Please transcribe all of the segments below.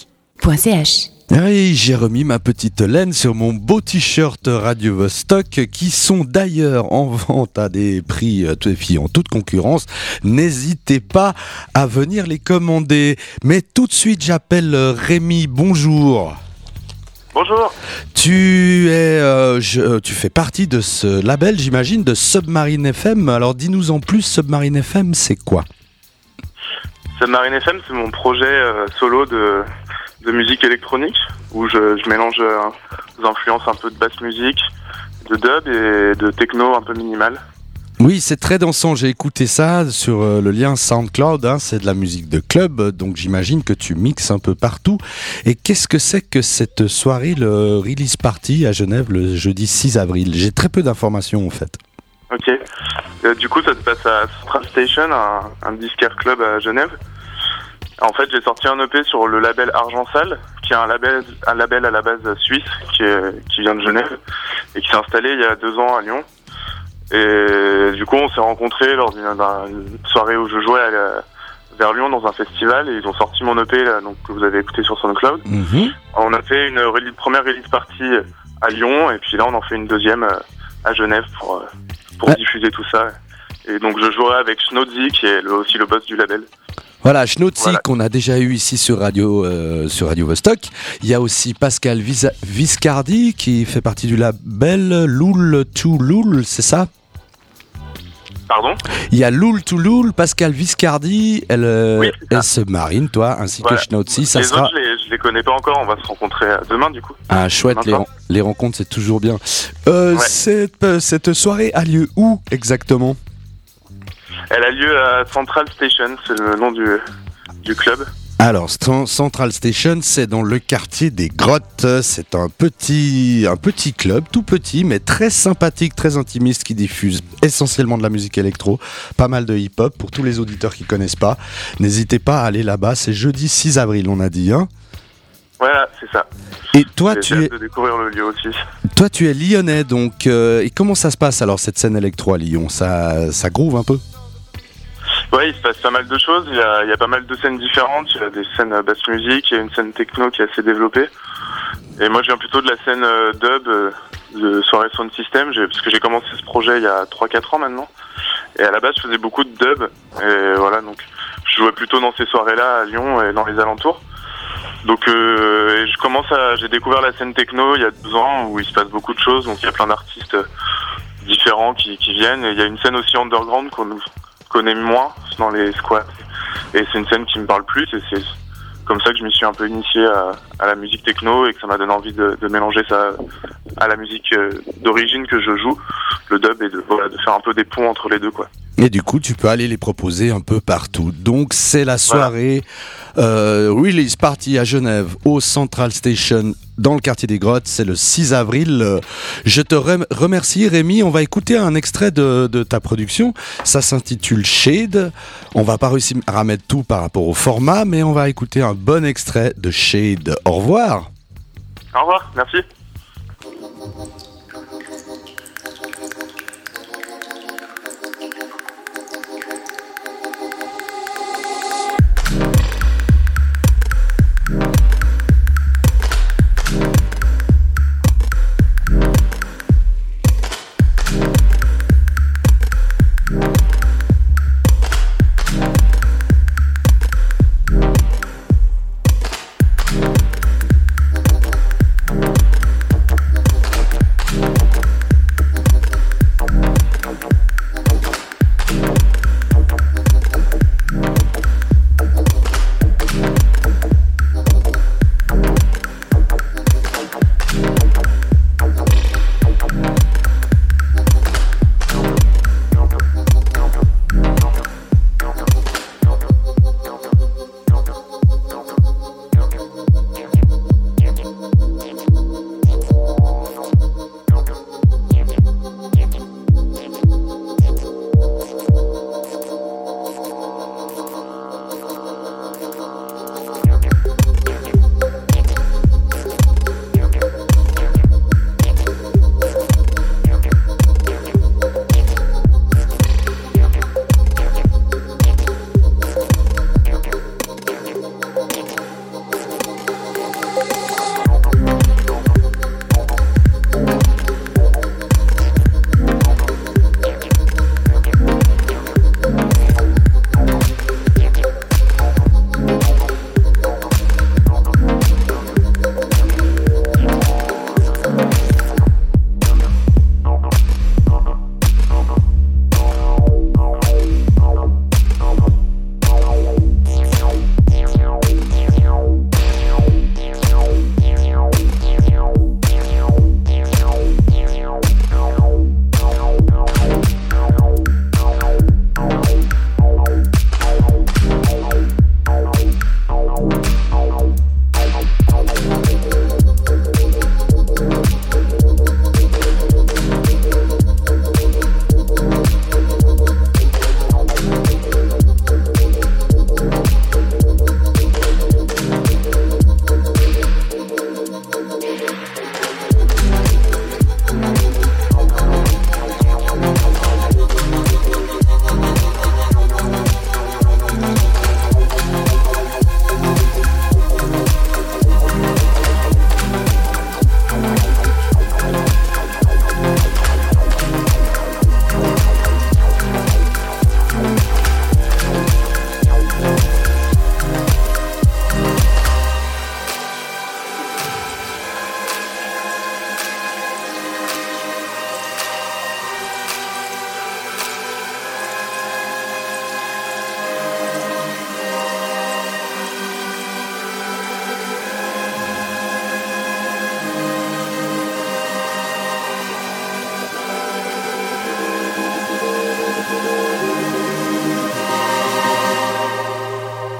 radiovostok.ch. Oui, j'ai remis ma petite laine sur mon beau t-shirt Radio Vostok qui sont d'ailleurs en vente à des prix euh, en toute concurrence. N'hésitez pas à venir les commander. Mais tout de suite, j'appelle euh, Rémi. Bonjour. Bonjour. Tu es, euh, je- euh, tu fais partie de ce label, j'imagine, de Submarine FM. Alors, dis-nous en plus, Submarine FM, c'est quoi? Submarine FM, c'est mon projet euh, solo de, de musique électronique où je, je mélange euh, des influences un peu de basse musique, de dub et de techno un peu minimal. Oui, c'est très dansant. J'ai écouté ça sur euh, le lien SoundCloud. hein, c'est de la musique de club, donc j'imagine que tu mixes un peu partout. Et qu'est-ce que c'est que cette soirée, le release party à Genève, le jeudi 6 avril? J'ai très peu d'informations en fait. Ok. Euh, du coup, ça se passe à Central Station, un, un disquaire club à Genève. En fait, j'ai sorti un EP sur le label Argent Sale, qui est un label, un label à la base suisse, qui, est- qui vient de Genève, et qui s'est installé il y a deux ans à Lyon. Et du coup, on s'est rencontrés lors d'une soirée où je jouais à la- vers Lyon dans un festival, et ils ont sorti mon EP, là, donc, que vous avez écouté sur SoundCloud. Mhm. On a fait une release- première release party à Lyon, et puis là, on en fait une deuxième euh, à Genève pour, euh, pour diffuser tout ça. Et donc, je jouerai avec Schnodzi, qui est le- aussi le boss du label. Voilà, Schnotzi Voilà. qu'on a déjà eu ici sur Radio, euh, sur Radio Vostok. Il y a aussi Pascal Visa- Viscardi qui fait partie du label Loul to Loul, c'est ça? Pardon? Il y a Loul to Loul, Pascal Viscardi, elle, euh, Oui, elle Submarine, toi, ainsi Voilà. que Schnotzi. Ça Les sera autres, je les, je les connais pas encore. On va se rencontrer euh, demain, du coup. un chouette. Les, les rencontres, c'est toujours bien. Euh, Ouais. cette, cette soirée a lieu où exactement? Elle a lieu à Central Station, c'est le nom du, du club. Alors, Central Station, c'est dans le quartier des Grottes. C'est un petit, un petit club, tout petit, mais très sympathique, très intimiste, qui diffuse essentiellement de la musique électro, pas mal de hip-hop. Pour tous les auditeurs qui connaissent pas, n'hésitez pas à aller là-bas. C'est jeudi 6 avril, on a dit. Hein Voilà, c'est ça. et toi, tu es, de découvrir le lieu aussi. toi, tu es lyonnais, donc. euh, et comment ça se passe alors cette scène électro à Lyon? Ça, ça groove un peu? Ouais, il se passe pas mal de choses. Il y a, il y a pas mal de scènes différentes. Il y a des scènes euh, basse musique, il y a une scène techno qui est assez développée. Et moi, je viens plutôt de la scène euh, dub, euh, de soirée sound system, parce que j'ai commencé ce projet il y a 3-4 ans maintenant. Et à la base, je faisais beaucoup de dub. Et voilà, donc je jouais plutôt dans ces soirées-là à Lyon et dans les alentours. Donc, euh, je commence à, j'ai découvert la scène techno il y a deux ans où il se passe beaucoup de choses. Donc, il y a plein d'artistes différents qui, qui viennent. Et il y a une scène aussi underground qu'on connaît moins dans les squats. Et c'est une scène qui me parle plus et c'est comme ça que je m'y suis un peu initié à, à la musique techno et que ça m'a donné envie de, de mélanger ça à la musique euh, d'origine que je joue, le dub, et de, voilà, de faire un peu des ponts entre les deux. quoi. Et du coup, tu peux aller les proposer un peu partout. Donc, c'est la soirée euh, Release Party à Genève, au Central Station, dans le quartier des Grottes. C'est le 6 avril. Euh, Je te rem- remercie, Rémi. On va écouter un extrait de, de ta production. Ça s'intitule Shade. On va pas réussir à mettre tout par rapport au format, mais on va écouter un bon extrait de Shade. Au revoir. Au revoir, merci.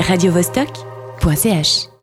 radiovostok.ch